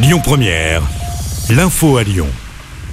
Lyon Première, l'info à Lyon.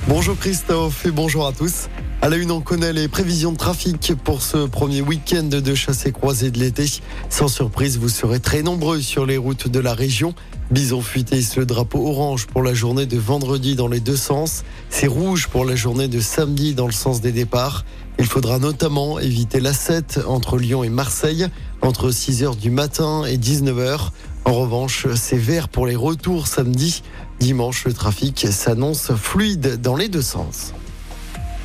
Bonjour Christophe et bonjour à tous. À la une, on connaît les prévisions de trafic pour ce premier week-end de chassé croisé de l'été. Sans surprise, vous serez très nombreux sur les routes de la région. Bison fuité le drapeau orange pour la journée de vendredi dans les deux sens. C'est rouge pour la journée de samedi dans le sens des départs. Il faudra notamment éviter la 7 entre Lyon et Marseille entre 6h du matin et 19h. En revanche, c'est vert pour les retours samedi. Dimanche, le trafic s'annonce fluide dans les deux sens.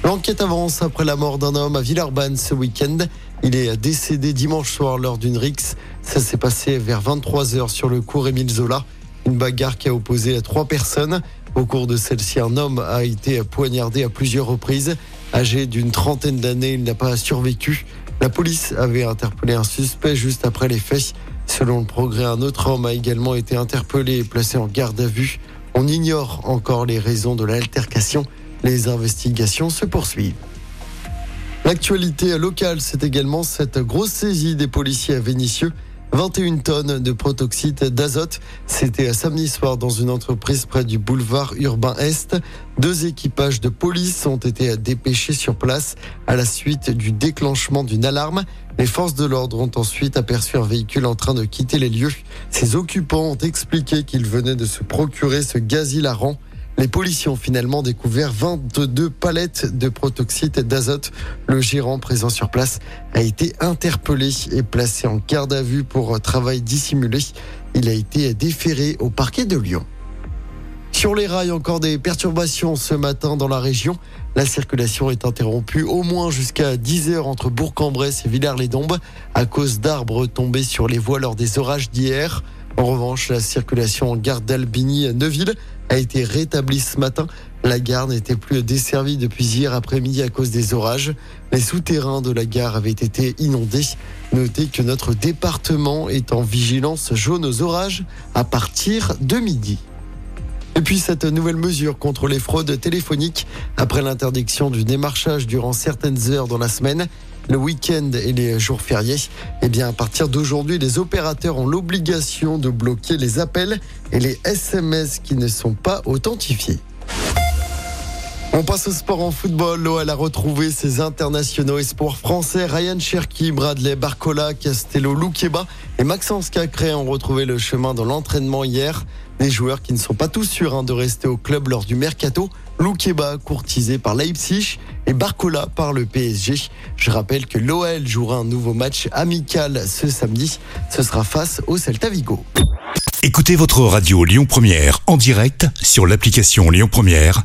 L'enquête avance après la mort d'un homme à Villeurbanne ce week-end. Il est décédé dimanche soir lors d'une rixe. Ça s'est passé vers 23h sur le cours Émile Zola. Une bagarre qui a opposé trois personnes. Au cours de celle-ci, un homme a été poignardé à plusieurs reprises. Âgé d'une trentaine d'années, il n'a pas survécu. La police avait interpellé un suspect juste après les faits. Selon le progrès, un autre homme a également été interpellé et placé en garde à vue. On ignore encore les raisons de l'altercation. Les investigations se poursuivent. L'actualité locale, c'est également cette grosse saisie des policiers à Vénissieux. 21 tonnes de protoxyde d'azote. C'était samedi soir dans une entreprise près du boulevard urbain Est. Deux équipages de police ont été dépêchés sur place à la suite du déclenchement d'une alarme. Les forces de l'ordre ont ensuite aperçu un véhicule en train de quitter les lieux. Ses occupants ont expliqué qu'ils venaient de se procurer ce gaz hilarant. Les policiers ont finalement découvert 22 palettes de protoxyde d'azote. Le gérant présent sur place a été interpellé et placé en garde à vue pour travail dissimulé. Il a été déféré au parquet de Lyon. Sur les rails, encore des perturbations ce matin dans la région. La circulation est interrompue au moins jusqu'à 10 heures entre Bourg-en-Bresse et Villars-les-Dombes à cause d'arbres tombés sur les voies lors des orages d'hier. En revanche, la circulation en gare d'Albigny-Neuville a été rétablie ce matin. La gare n'était plus desservie depuis hier après-midi à cause des orages. Les souterrains de la gare avaient été inondés. Notez que notre département est en vigilance jaune aux orages à partir de midi. Et puis cette nouvelle mesure contre les fraudes téléphoniques après l'interdiction du démarchage durant certaines heures dans la semaine le week-end et les jours fériés. Eh bien, à partir d'aujourd'hui, les opérateurs ont l'obligation de bloquer les appels et les SMS qui ne sont pas authentifiés. On passe au sport en football. L'OL a retrouvé ses internationaux espoirs français. Ryan Cherki, Bradley Barcola, Castello Loukeba et Maxence Cacré ont retrouvé le chemin dans l'entraînement hier. Des joueurs qui ne sont pas tous sûrs hein, de rester au club lors du mercato. Loukeba courtisé par Leipzig et Barcola par le PSG. Je rappelle que l'OL jouera un nouveau match amical ce samedi. Ce sera face au Celta Vigo. Écoutez votre radio Lyon Première en direct sur l'application Lyon Première,